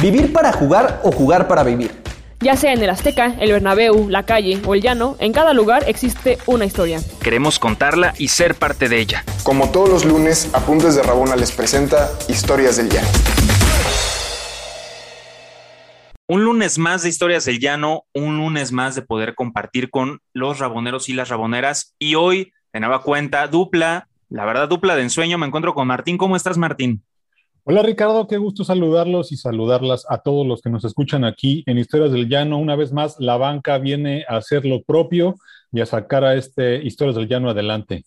¿Vivir para jugar o jugar para vivir? Ya sea en el Azteca, el Bernabéu, la calle o el llano, en cada lugar existe una historia. Queremos contarla y ser parte de ella. Como todos los lunes, Apuntes de Rabona les presenta Historias del Llano. Un lunes más de Historias del Llano, un lunes más de poder compartir con los raboneros y las raboneras. Y hoy, de nueva cuenta, dupla, la verdad, dupla de ensueño. Me encuentro con Martín. ¿Cómo estás, Martín? Hola Ricardo, qué gusto saludarlos y saludarlas a todos los que nos escuchan aquí en Historias del Llano. Una vez más, la banca viene a hacer lo propio y a sacar a este Historias del Llano adelante.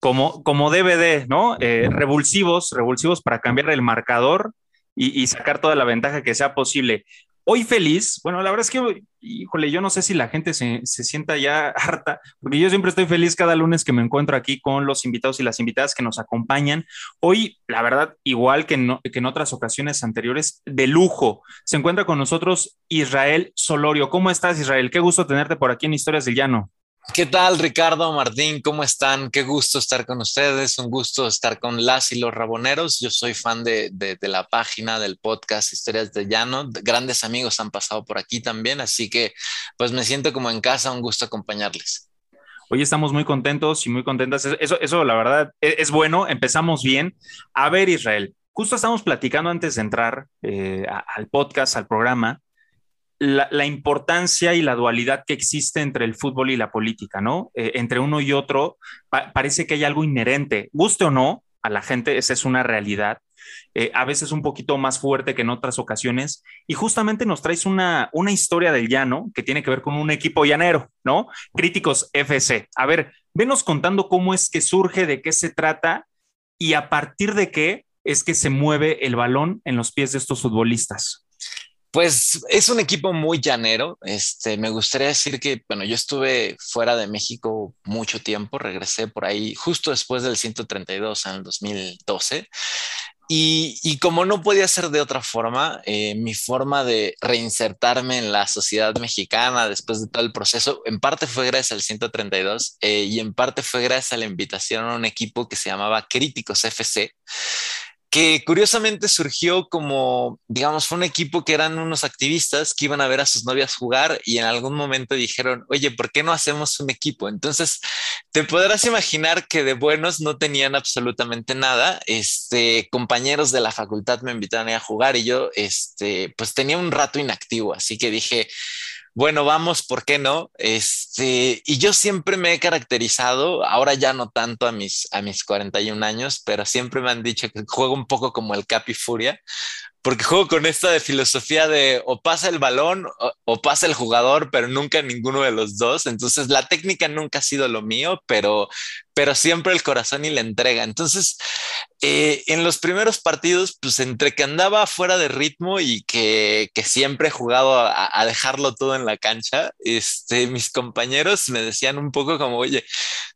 Como, como DVD, ¿no? Eh, revulsivos, revulsivos para cambiar el marcador y, y, sacar toda la ventaja que sea posible. Hoy feliz, bueno, la verdad es que, híjole, yo no sé si la gente se, se, sienta ya harta, porque yo siempre estoy feliz cada lunes que me encuentro aquí con los invitados y las invitadas que nos acompañan. Hoy, la verdad, igual que, que en otras ocasiones anteriores, de lujo, se encuentra con nosotros Israel Solorio. ¿Cómo estás, Israel? Qué gusto tenerte por aquí en Historias del Llano. ¿Qué tal, Ricardo, Martín? ¿Cómo están? Qué gusto estar con ustedes, un gusto estar con las y los raboneros. Yo soy fan de, de, la página, del podcast Historias de Llano. Grandes amigos han pasado por aquí también, así que pues me siento como en casa, un gusto acompañarles. Hoy estamos muy contentos y muy contentas. Eso, eso la verdad, es, es bueno, empezamos bien. A ver, Israel, justo estamos platicando antes de entrar eh, al podcast, al programa, la, importancia y la dualidad que existe entre el fútbol y la política, ¿no? Eh, entre uno y otro, pa parece que hay algo inherente, guste o no, a la gente, esa es una realidad, eh, a veces un poquito más fuerte que en otras ocasiones, y justamente nos traes una, una historia del llano que tiene que ver con un equipo llanero, ¿no? Críticos FC. A ver, venos contando cómo es que surge, de qué se trata y a partir de qué es que se mueve el balón en los pies de estos futbolistas. Pues es un equipo muy llanero. Este, me gustaría decir que, bueno, yo estuve fuera de México mucho tiempo, regresé por ahí justo después del 132 en el 2012. Y, y como no podía ser de otra forma, eh, mi forma de reinsertarme en la sociedad mexicana después de todo el proceso, en parte fue gracias al 132 eh, y en parte fue gracias a la invitación a un equipo que se llamaba Críticos FC que curiosamente surgió como, digamos, fue un equipo que eran unos activistas que iban a ver a sus novias jugar y en algún momento dijeron, oye, ¿por qué no hacemos un equipo? Entonces, te podrás imaginar que de buenos no tenían absolutamente nada. Este, compañeros de la facultad me invitaron a jugar y yo, este, pues tenía un rato inactivo, así que dije, bueno, vamos, ¿por qué no? Este, y yo siempre me he caracterizado, ahora ya no tanto a mis, a mis 41 años, pero siempre me han dicho que juego un poco como el Capi Furia, porque juego con esta de filosofía de o pasa el balón o, pasa el jugador, pero nunca ninguno de los dos. Entonces la técnica nunca ha sido lo mío, pero, pero siempre el corazón y la entrega. Entonces, eh, en los primeros partidos, pues entre que andaba fuera de ritmo y que, que siempre he jugado a, a, dejarlo todo en la cancha, este, mis compañeros me decían un poco como, oye,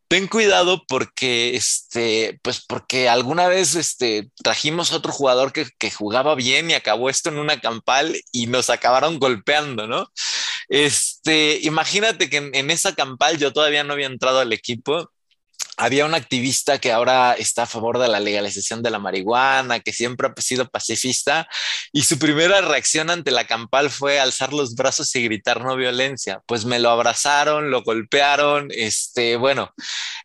ten cuidado porque, este, pues porque alguna vez este, trajimos otro jugador que, que, jugaba bien y acabó esto en una campal y nos acabaron golpeando, ¿no? Este, imagínate que en, en esa campal yo todavía no había entrado al equipo había un activista que ahora está a favor de la legalización de la marihuana, que siempre ha sido pacifista, y su primera reacción ante la campal fue alzar los brazos y gritar no violencia. Pues me lo abrazaron, lo golpearon, este, bueno,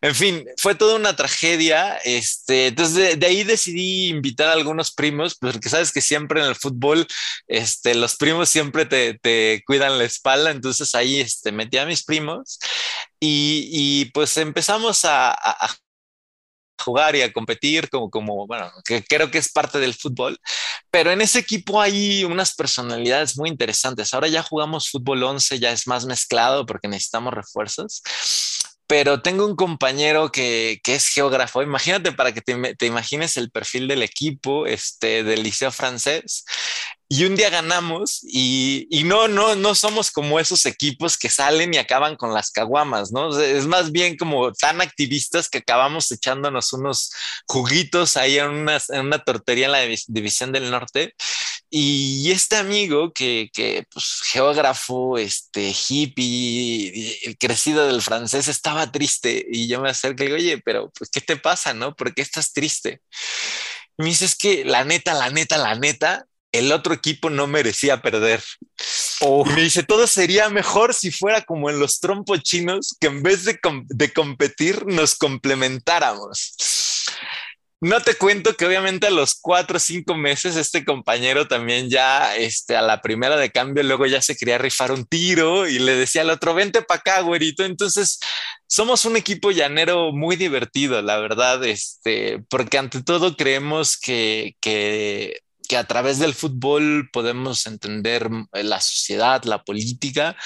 en fin, fue toda una tragedia. Este, entonces de, de ahí decidí invitar a algunos primos, porque sabes que siempre en el fútbol, este, los primos siempre te, te cuidan la espalda, entonces ahí este, metí a mis primos y, y pues empezamos a, a, a, jugar y a competir como, como, bueno, que creo que es parte del fútbol, pero en ese equipo hay unas personalidades muy interesantes. Ahora ya jugamos fútbol 11, ya es más mezclado porque necesitamos refuerzos, pero tengo un compañero que, que es geógrafo. Imagínate para que te, te, imagines el perfil del equipo este, del liceo francés. Y un día ganamos y, no, no, no somos como esos equipos que salen y acaban con las caguamas, ¿no? Es más bien como tan activistas que acabamos echándonos unos juguitos ahí en una, en una tortería en la División del Norte. Y este amigo que, que pues, geógrafo, este hippie, crecido del francés, estaba triste y yo me acerqué y le digo, oye, pero pues, ¿qué te pasa, no? ¿Por qué estás triste? Me dice, es que la neta, la neta, la neta, el otro equipo no merecía perder. Y me dice, todo sería mejor si fuera como en los trompos chinos, que en vez de, de competir nos complementáramos. No te cuento que obviamente a los cuatro o cinco meses este compañero también ya este, a la primera de cambio luego ya se quería rifar un tiro y le decía al otro, vente para acá, güerito. Entonces somos un equipo llanero muy divertido, la verdad, este, porque ante todo creemos que, que que a través del fútbol podemos entender la sociedad, la política,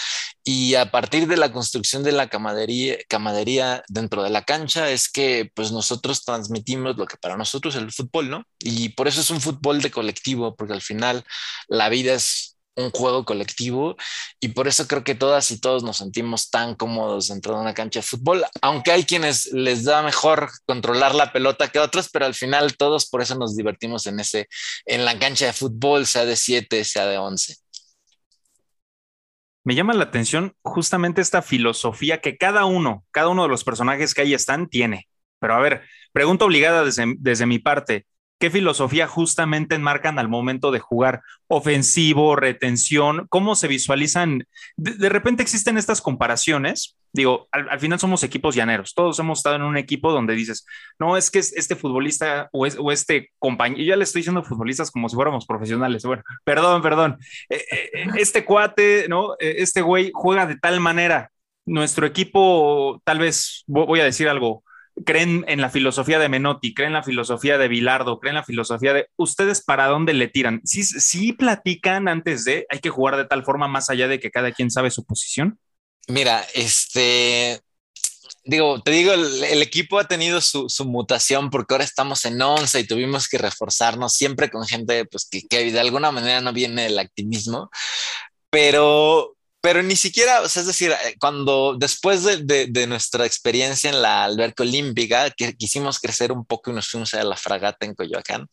y a partir de la construcción de la camadería, camadería dentro de la cancha es que pues nosotros transmitimos lo que para nosotros es el fútbol, ¿no? Y por eso es un fútbol de colectivo, porque al final la vida es un juego colectivo y por eso creo que todas y todos nos sentimos tan cómodos dentro de una cancha de fútbol, aunque hay quienes les da mejor controlar la pelota que otros, pero al final todos por eso nos divertimos en ese en la cancha de fútbol, sea de 7, sea de 11. Me llama la atención justamente esta filosofía que cada uno, cada uno de los personajes que ahí están tiene. Pero a ver, pregunta obligada desde, desde mi parte. ¿Qué filosofía justamente enmarcan al momento de jugar? Ofensivo, retención, ¿cómo se visualizan? De, repente existen estas comparaciones. Digo, al, final somos equipos llaneros. Todos hemos estado en un equipo donde dices, no, es que este futbolista o, este compañero, ya le estoy diciendo futbolistas como si fuéramos profesionales. Bueno, perdón, perdón. Eh, eh, este cuate, ¿no? Eh, este güey juega de tal manera. Nuestro equipo, tal vez, voy a decir algo, creen en la filosofía de Menotti, creen en la filosofía de Bilardo, creen en la filosofía de ustedes para dónde le tiran. Sí, sí platican antes de hay que jugar de tal forma más allá de que cada quien sabe su posición. Mira, este digo, te digo, el, equipo ha tenido su, mutación porque ahora estamos en 11 y tuvimos que reforzarnos siempre con gente pues, que, que de alguna manera no viene el activismo, pero pero ni siquiera, o sea, es decir, eh, cuando después de, nuestra experiencia en la alberca olímpica, que quisimos crecer un poco y nos fuimos a la fragata en Coyoacán,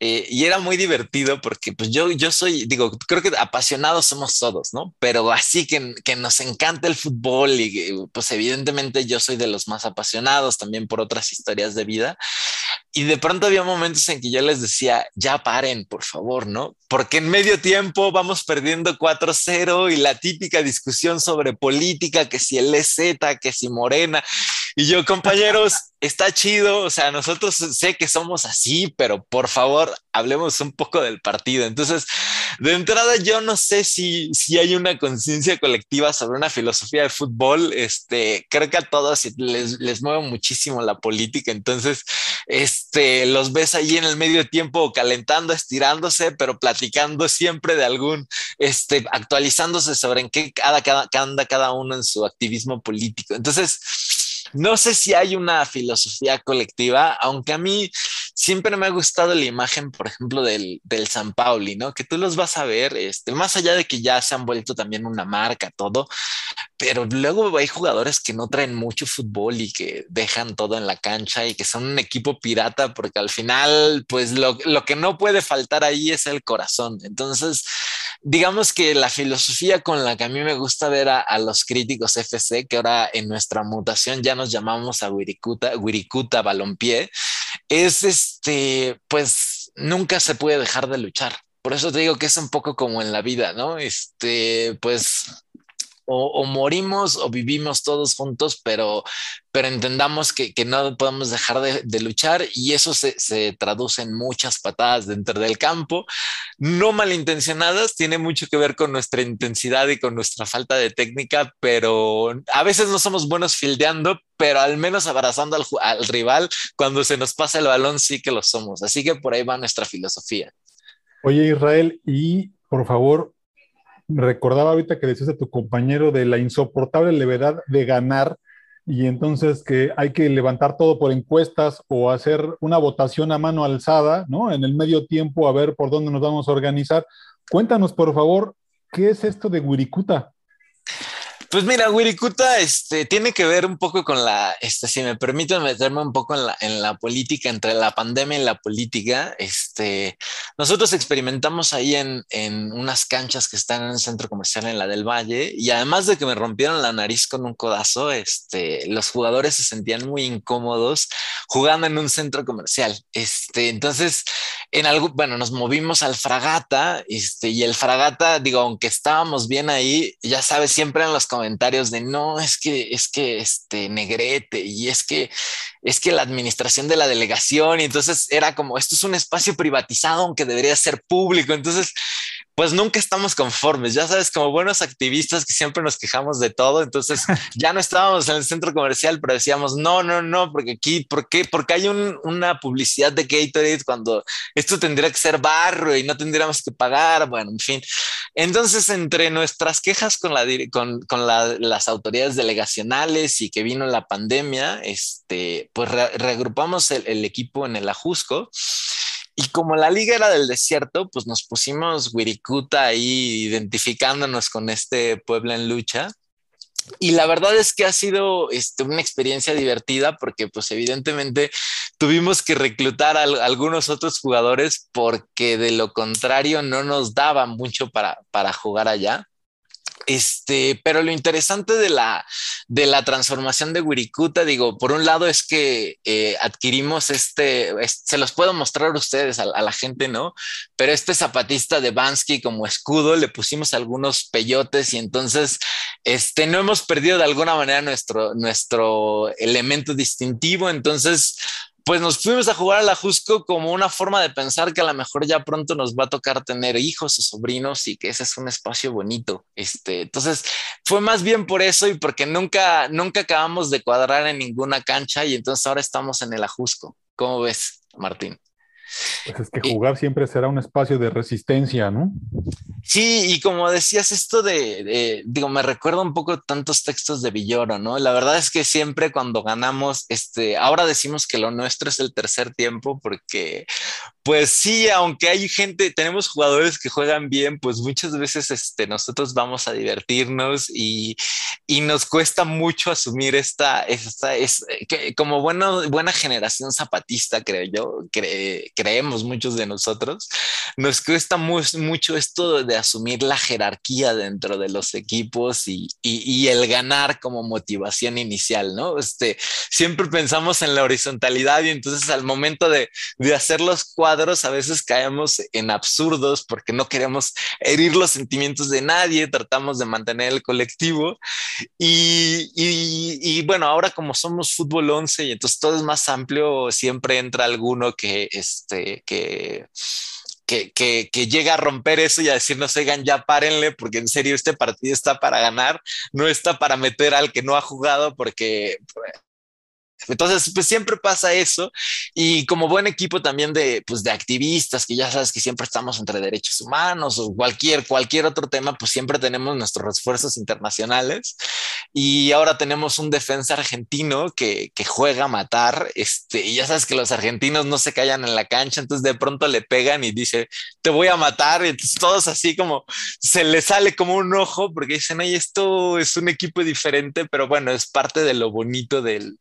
eh, y era muy divertido porque pues yo, yo soy, digo, creo que apasionados somos todos, ¿no? Pero así que, que nos encanta el fútbol y pues evidentemente yo soy de los más apasionados también por otras historias de vida. Y de pronto había momentos en que yo les decía, ya paren, por favor, ¿no? Porque en medio tiempo vamos perdiendo 4-0 y la típica discusión sobre política, que si el EZ, que si Morena. Y yo, compañeros, está chido, o sea, nosotros sé que somos así, pero por favor, hablemos un poco del partido. Entonces, de entrada, yo no sé si, si hay una conciencia colectiva sobre una filosofía de fútbol. Este, creo que a todos les, les mueve muchísimo la política. Entonces, este, los ves ahí en el medio tiempo calentando, estirándose, pero platicando siempre de algún, este, actualizándose sobre en qué cada, cada, cada uno en su activismo político. Entonces, no sé si hay una filosofía colectiva, aunque a mí siempre me ha gustado la imagen, por ejemplo, del, del San Pauli, ¿no? Que tú los vas a ver, este, más allá de que ya se han vuelto también una marca, todo, pero luego hay jugadores que no traen mucho fútbol y que dejan todo en la cancha y que son un equipo pirata, porque al final, pues lo, lo que no puede faltar ahí es el corazón. Entonces, digamos que la filosofía con la que a mí me gusta ver a, los críticos FC, que ahora en nuestra mutación ya nos llamamos a Wirikuta, Wirikuta Balompié, es este, pues nunca se puede dejar de luchar. Por eso te digo que es un poco como en la vida, ¿no? Este, pues o, morimos o vivimos todos juntos, pero, pero entendamos que, no podemos dejar de, luchar y eso se, traduce en muchas patadas dentro del campo, no malintencionadas, tiene mucho que ver con nuestra intensidad y con nuestra falta de técnica, pero a veces no somos buenos fildeando, pero al menos abrazando al, al rival cuando se nos pasa el balón sí que lo somos. Así que por ahí va nuestra filosofía. Oye Israel, y por favor, recordaba ahorita que decías a tu compañero de la insoportable levedad de ganar y entonces que hay que levantar todo por encuestas o hacer una votación a mano alzada, ¿no? En el medio tiempo a ver por dónde nos vamos a organizar. Cuéntanos, por favor, ¿qué es esto de Wirikuta? Pues mira, Wirikuta este, tiene que ver un poco con la, este, si me permiten meterme un poco en la, en la política, entre la pandemia y la política, este, nosotros experimentamos ahí en, en unas canchas que están en el centro comercial en la del Valle y además de que me rompieron la nariz con un codazo, este, los jugadores se sentían muy incómodos jugando en un centro comercial. Este, entonces, en algo, bueno, nos movimos al Fragata este, y el Fragata, digo, aunque estábamos bien ahí, ya sabes, siempre en los comentarios de no, es que, es que este negrete y es que, es que la administración de la delegación y entonces era como, esto es un espacio privatizado aunque debería ser público. Entonces, pues nunca estamos conformes, ya sabes, como buenos activistas que siempre nos quejamos de todo, entonces ya no estábamos en el centro comercial, pero decíamos, no, no, no, porque aquí, ¿por qué? Porque hay una publicidad de Gatorade cuando esto tendría que ser barro y no tendríamos que pagar, bueno, en fin. Entonces, entre nuestras quejas con, la, con, con las autoridades delegacionales y que vino la pandemia, este, pues reagrupamos el, el equipo en el Ajusco y como la liga era del desierto, pues nos pusimos Wirikuta ahí identificándonos con este pueblo en lucha. Y la verdad es que ha sido este, una experiencia divertida porque pues evidentemente tuvimos que reclutar a, algunos otros jugadores porque de lo contrario no nos daba mucho para, para jugar allá. Este, pero lo interesante de la, de la transformación de Wirikuta, digo, por un lado es que eh, adquirimos este, se los puedo mostrar a ustedes, a, la gente, ¿no? Pero este zapatista de Bansky como escudo, le pusimos algunos peyotes y entonces, este, no hemos perdido de alguna manera nuestro, nuestro elemento distintivo, entonces pues nos fuimos a jugar a la Jusco como una forma de pensar que a lo mejor ya pronto nos va a tocar tener hijos o sobrinos y que ese es un espacio bonito. Este, entonces fue más bien por eso y porque nunca, nunca acabamos de cuadrar en ninguna cancha y entonces ahora estamos en el Ajusco. ¿Cómo ves, Martín? Pues es que jugar siempre será un espacio de resistencia, ¿no? Sí, y como decías, esto de, digo, me recuerda un poco tantos textos de Villoro, ¿no? La verdad es que siempre cuando ganamos, este, ahora decimos que lo nuestro es el tercer tiempo, porque, pues sí, aunque hay gente, tenemos jugadores que juegan bien, pues muchas veces, este, nosotros vamos a divertirnos y, y nos cuesta mucho asumir esta, esta, es, que, como bueno, buena generación zapatista, creo yo, creemos muchos de nosotros, nos cuesta mucho esto de asumir la jerarquía dentro de los equipos y, el ganar como motivación inicial, ¿no? Este, siempre pensamos en la horizontalidad y entonces al momento de, hacer los cuadros a veces caemos en absurdos porque no queremos herir los sentimientos de nadie, tratamos de mantener el colectivo y, y bueno, ahora como somos fútbol 11 y entonces todo es más amplio, siempre entra alguno que, este, que que, llega a romper eso y a decirnos, oigan, ya párenle, porque en serio este partido está para ganar, no está para meter al que no ha jugado, porque entonces, pues siempre pasa eso. Y como buen equipo también de, pues, de activistas, que ya sabes que siempre estamos entre derechos humanos o cualquier, cualquier otro tema, pues siempre tenemos nuestros esfuerzos internacionales. Y ahora tenemos un defensa argentino que, que juega a matar. Este, y ya sabes que los argentinos no se callan en la cancha, entonces de pronto le pegan y dice, te voy a matar. Y entonces todos así como se le sale como un ojo porque dicen, oye, esto es un equipo diferente, pero bueno, es parte de lo bonito del,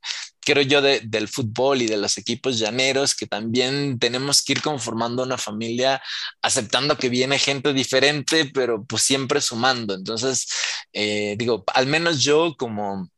creo yo, del fútbol y de los equipos llaneros, que también tenemos que ir conformando una familia, aceptando que viene gente diferente, pero pues siempre sumando. Entonces, eh, digo, al menos yo como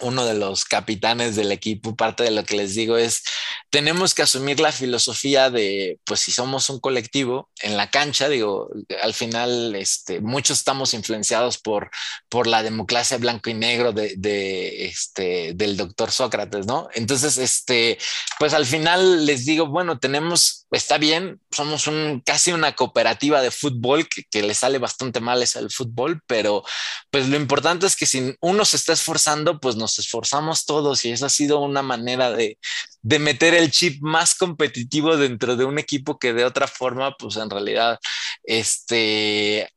uno de los capitanes del equipo, parte de lo que les digo es, tenemos que asumir la filosofía de, pues si somos un colectivo en la cancha, digo, al final, este, muchos estamos influenciados por, por la democracia blanco y negro de, de, este, del doctor Sócrates, ¿no? Entonces, este, pues al final les digo, bueno, tenemos, está bien, somos casi una cooperativa de fútbol que, que le sale bastante mal es el fútbol, pero pues lo importante es que si uno se está esforzando, pues nos esforzamos todos y esa ha sido una manera de, de meter el chip más competitivo dentro de un equipo que de otra forma, pues en realidad, este,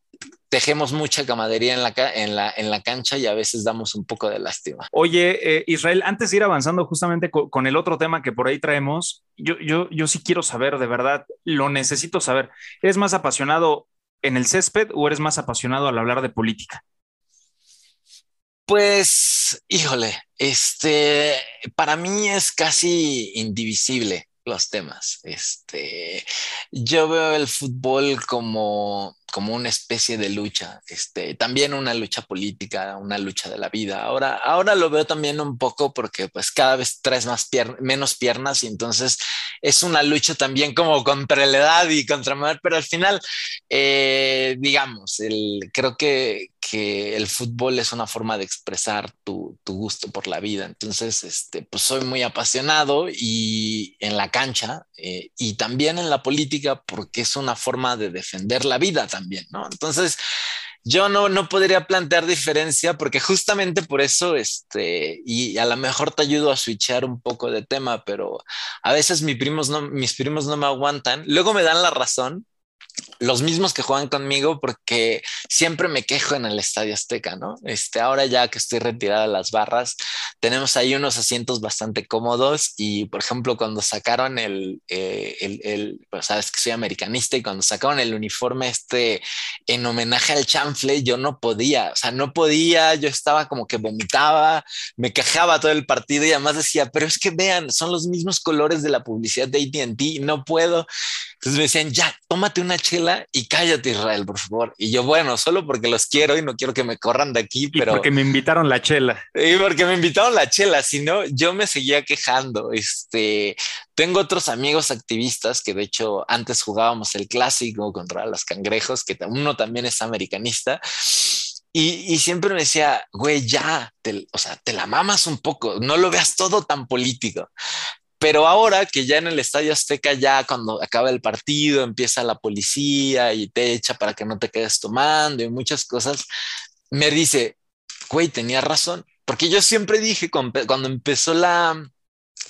tejemos mucha camadería en la, en, la, en la cancha y a veces damos un poco de lástima. Oye, eh, Israel, antes de ir avanzando justamente con, el otro tema que por ahí traemos, yo, yo, yo sí quiero saber, de verdad, lo necesito saber. ¿Eres más apasionado en el césped o eres más apasionado al hablar de política? Pues, híjole, este, para mí es casi indivisible los temas. Este, yo veo el fútbol como, como una especie de lucha, este, también una lucha política, una lucha de la vida. Ahora, ahora lo veo también un poco porque pues cada vez traes más menos piernas y entonces es una lucha también como contra la edad y contra más, pero al final, eh, digamos, el, creo que, que el fútbol es una forma de expresar tu, gusto por la vida. Entonces, este, pues soy muy apasionado y en la cancha eh, y también en la política porque es una forma de defender la vida también, ¿no? Entonces, yo no, no podría plantear diferencia porque justamente por eso, este, y a lo mejor te ayudo a switchar un poco de tema, pero a veces mis primos no, mis primos no me aguantan, luego me dan la razón los mismos que juegan conmigo porque siempre me quejo en el Estadio Azteca, ¿no? Este, ahora ya que estoy retirada de las barras, tenemos ahí unos asientos bastante cómodos y, por ejemplo, cuando sacaron el, eh, el, el pues, sabes que soy americanista y cuando sacaron el uniforme este en homenaje al chanfle, yo no podía, o sea, no podía, yo estaba como que vomitaba, me quejaba todo el partido y además decía, pero es que vean, son los mismos colores de la publicidad de ATT, no puedo. Entonces me decían, ya, tómate una chela y cállate, Israel, por favor. Y yo, bueno, solo porque los quiero y no quiero que me corran de aquí, pero. porque me invitaron la chela. Y porque me invitaron la chela, si no, yo me seguía quejando. Este, tengo otros amigos activistas que de hecho antes jugábamos el clásico contra los cangrejos, que uno también es americanista. Y, y, siempre me decía, güey, ya, o sea, te la mamas un poco, no lo veas todo tan político. Pero ahora que ya en el Estadio Azteca, ya cuando acaba el partido, empieza la policía y te echa para que no te quedes tomando y muchas cosas, me dice, güey, tenía razón. Porque yo siempre dije cuando empezó la,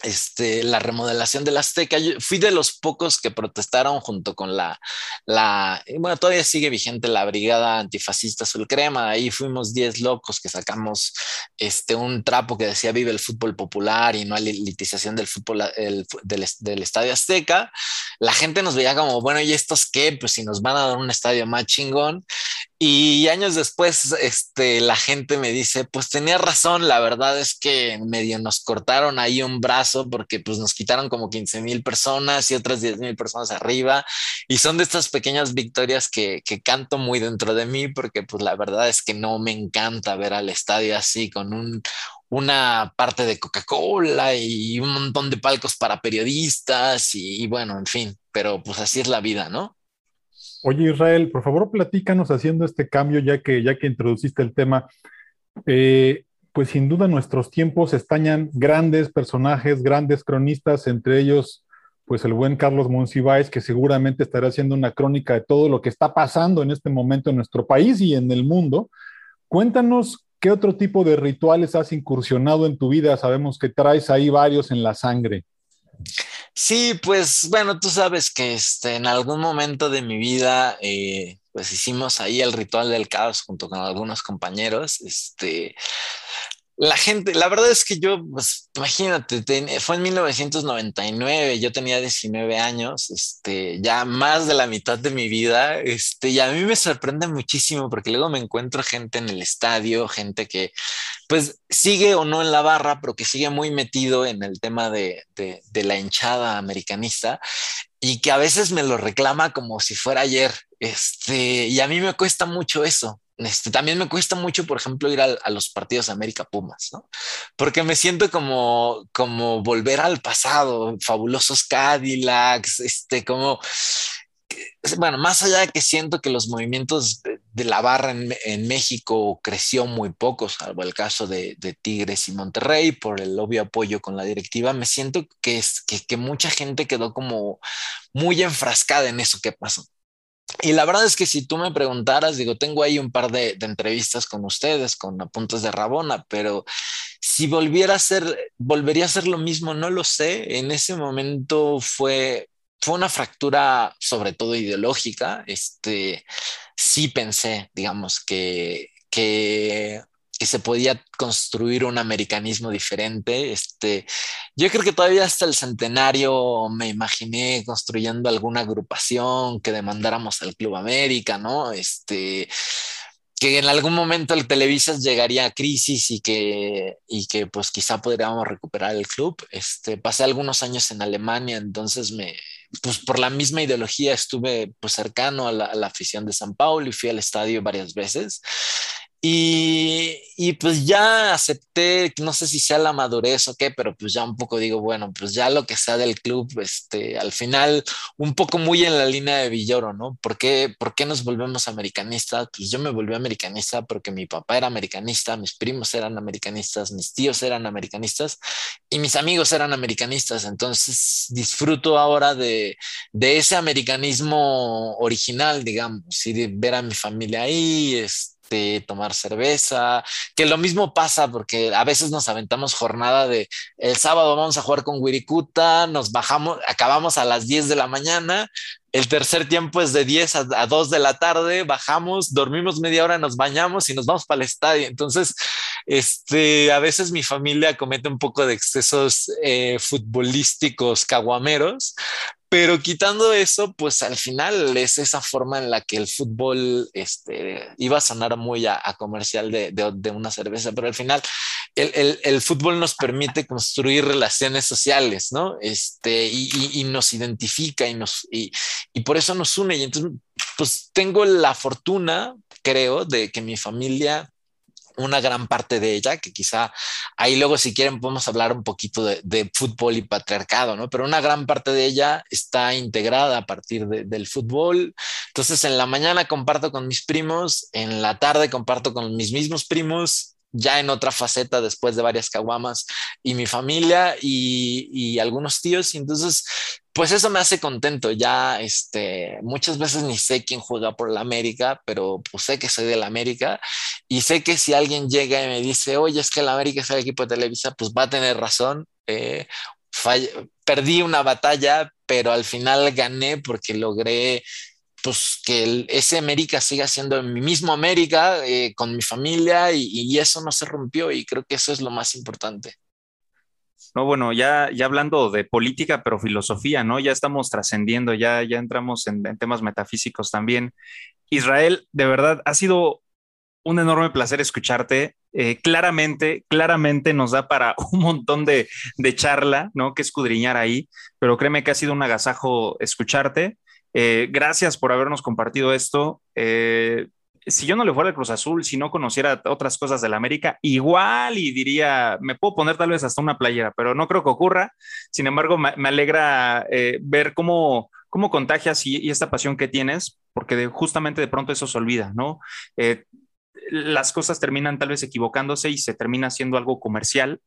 este, la remodelación de la Azteca. Yo fui de los pocos que protestaron junto con la, la, bueno, todavía sigue vigente la Brigada Antifascista Azul Crema. Ahí fuimos 10 locos que sacamos este, un trapo que decía vive el fútbol popular y no hay elitización del fútbol del, del, Estadio Azteca. La gente nos veía como, bueno, ¿y estos qué? Pues si nos van a dar un estadio más chingón. Y años después, este, la gente me dice, pues tenía razón, la verdad es que medio nos cortaron ahí un brazo porque pues nos quitaron como 15 mil personas y otras 10 mil personas arriba. Y son de estas pequeñas victorias que, que, canto muy dentro de mí porque pues la verdad es que no me encanta ver al estadio así con un, una parte de Coca-Cola y un montón de palcos para periodistas y, y bueno, en fin, pero pues así es la vida, ¿no? Oye, Israel, por favor, platícanos haciendo este cambio, ya que, ya que introduciste el tema. Eh, pues sin duda nuestros tiempos estañan grandes personajes, grandes cronistas, entre ellos, pues el buen Carlos Monsiváis, que seguramente estará haciendo una crónica de todo lo que está pasando en este momento en nuestro país y en el mundo. Cuéntanos qué otro tipo de rituales has incursionado en tu vida. Sabemos que traes ahí varios en la sangre. Sí, pues bueno, tú sabes que este, en algún momento de mi vida, eh, pues hicimos ahí el ritual del caos junto con algunos compañeros. Este, la gente, la verdad es que yo, pues imagínate, fue en 1999, yo tenía 19 años, este, ya más de la mitad de mi vida, este, y a mí me sorprende muchísimo porque luego me encuentro gente en el estadio, gente que pues sigue o no en la barra, pero que sigue muy metido en el tema de, de, de la hinchada americanista y que a veces me lo reclama como si fuera ayer, este, y a mí me cuesta mucho eso, este, también me cuesta mucho, por ejemplo, ir a, los partidos América Pumas, ¿no? Porque me siento como, como volver al pasado, fabulosos Cadillacs, este, como, bueno, más allá de que siento que los movimientos de, la barra en, México creció muy poco, salvo el caso de, Tigres y Monterrey, por el obvio apoyo con la directiva, me siento que, es, que, que mucha gente quedó como muy enfrascada en eso que pasó. Y la verdad es que si tú me preguntaras, digo, tengo ahí un par de, entrevistas con ustedes, con apuntes de Rabona, pero si volviera a ser, volvería a ser lo mismo, no lo sé. En ese momento fue, fue una fractura sobre todo ideológica. Este, sí pensé, digamos, que, que que se podía construir un americanismo diferente. Este, yo creo que todavía hasta el centenario me imaginé construyendo alguna agrupación que demandáramos al Club América, ¿no? Este, que en algún momento el Televisa llegaría a crisis y que, y que pues quizá podríamos recuperar el club. Este, pasé algunos años en Alemania, entonces me, pues por la misma ideología estuve pues cercano a la, a la afición de San Paulo y fui al estadio varias veces. Y, y, pues ya acepté, no sé si sea la madurez o qué, pero pues ya un poco digo, bueno, pues ya lo que sea del club, este, al final un poco muy en la línea de Villoro, ¿no? ¿Por qué, ¿Por qué nos volvemos americanistas? Pues yo me volví americanista porque mi papá era americanista, mis primos eran americanistas, mis tíos eran americanistas y mis amigos eran americanistas. Entonces disfruto ahora de, de ese americanismo original, digamos, y de ver a mi familia ahí, este, tomar cerveza, que lo mismo pasa porque a veces nos aventamos jornada de el sábado vamos a jugar con Wirikuta, nos bajamos, acabamos a las 10 de la mañana, el tercer tiempo es de 10 a, a 2 de la tarde, bajamos, dormimos media hora, nos bañamos y nos vamos para el estadio. Entonces, este, a veces mi familia comete un poco de excesos eh, futbolísticos caguameros, pero quitando eso, pues al final es esa forma en la que el fútbol este, iba a sonar muy a, a comercial de, de, de, una cerveza, pero al final el, el, el, fútbol nos permite construir relaciones sociales, ¿no? Este, y, y, y nos identifica y, nos, y, y por eso nos une. Y entonces, pues tengo la fortuna, creo, de que mi familia una gran parte de ella, que quizá ahí luego si quieren podemos hablar un poquito de, de, fútbol y patriarcado, ¿no? Pero una gran parte de ella está integrada a partir de, del fútbol. Entonces en la mañana comparto con mis primos, en la tarde comparto con mis mismos primos, ya en otra faceta después de varias caguamas y mi familia y, y algunos tíos. Y entonces pues eso me hace contento. Ya, este, muchas veces ni sé quién juega por la América, pero pues sé que soy de la América y sé que si alguien llega y me dice, oye, es que la América es el equipo de Televisa, pues va a tener razón. Eh, perdí una batalla, pero al final gané porque logré pues que ese América siga siendo mi mismo América eh, con mi familia y eso no se rompió y creo que eso es lo más importante. No, bueno, ya, ya hablando de política, pero filosofía, ¿no? Ya estamos trascendiendo, ya, ya entramos en, temas metafísicos también. Israel, de verdad, ha sido un enorme placer escucharte. Eh, claramente, claramente nos da para un montón de, de, charla, ¿no? Que escudriñar ahí, pero créeme que ha sido un agasajo escucharte. Eh, gracias por habernos compartido esto. Eh, si yo no le fuera al Cruz Azul, si no conociera otras cosas de la América, igual y diría, me puedo poner tal vez hasta una playera, pero no creo que ocurra. Sin embargo, me, alegra eh, ver cómo, cómo contagias y, esta pasión que tienes, porque justamente de pronto eso se olvida, ¿no? Eh, las cosas terminan tal vez equivocándose y se termina siendo algo comercial,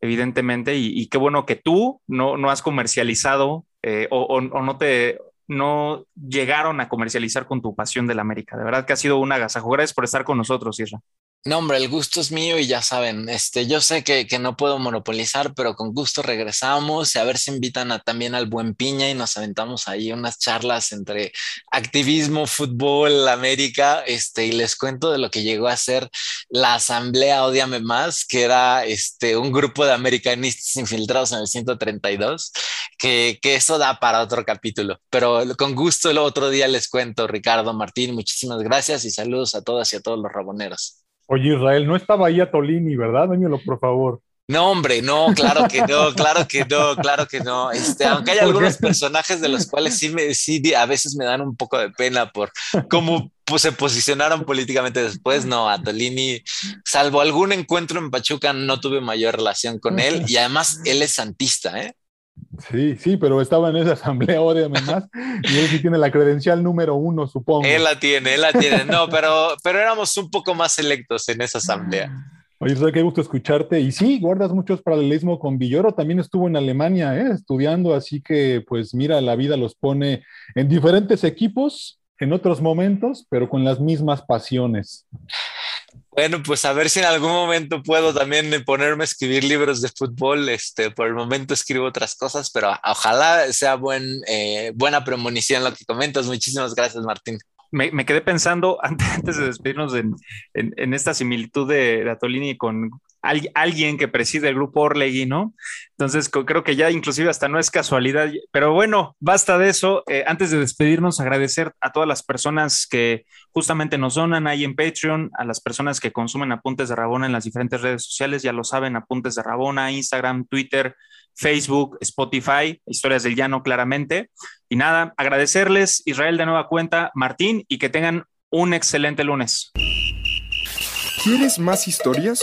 evidentemente, y, qué bueno que tú no, no has comercializado eh, o no te no llegaron a comercializar con tu pasión de la América. De verdad que ha sido un agasajo. Gracias por estar con nosotros, Isra. No, hombre, el gusto es mío y ya saben, este, yo sé que, que, no puedo monopolizar, pero con gusto regresamos y a ver si invitan a, también al Buen Piña y nos aventamos ahí unas charlas entre activismo, fútbol, América, este, y les cuento de lo que llegó a ser la Asamblea Odiame Más, que era este, un grupo de americanistas infiltrados en el 132, que, que eso da para otro capítulo, pero con gusto el otro día les cuento, Ricardo Martín, muchísimas gracias y saludos a todas y a todos los raboneros. Oye, Israel, no estaba ahí a Tolini, ¿verdad? Dímelo, por favor. No, hombre, no, claro que no, claro que no, claro que no. Este, aunque hay algunos personajes de los cuales sí, me, sí a veces me dan un poco de pena por cómo pues, se posicionaron políticamente después. No, a Tolini, salvo algún encuentro en Pachuca, no tuve mayor relación con él y además él es santista, ¿eh? Sí, sí, pero estaba en esa asamblea, ódiame más, y él sí tiene la credencial número uno, supongo. Él la tiene, él la tiene, no, pero, pero éramos un poco más selectos en esa asamblea. Oye, qué gusto escucharte. Y sí, guardas muchos paralelismos con Villoro, también estuvo en Alemania, ¿eh? estudiando, así que pues mira, la vida los pone en diferentes equipos, en otros momentos, pero con las mismas pasiones. Bueno, pues a ver si en algún momento puedo también ponerme a escribir libros de fútbol. Este, por el momento escribo otras cosas, pero ojalá sea buen, eh, buena premonición lo que comentas. Muchísimas gracias, Martín. Me, me quedé pensando antes, antes de despedirnos en, en, en, esta similitud de, de Atolini con alguien que preside el grupo Orlegui, ¿no? Entonces creo que ya inclusive hasta no es casualidad, pero bueno, basta de eso. Eh, antes de despedirnos, agradecer a todas las personas que justamente nos donan ahí en Patreon, a las personas que consumen Apuntes de Rabona en las diferentes redes sociales, ya lo saben, Apuntes de Rabona, Instagram, Twitter, Facebook, Spotify, Historias del Llano claramente. Y nada, agradecerles, Israel de nueva cuenta, Martín, y que tengan un excelente lunes. ¿Quieres más historias?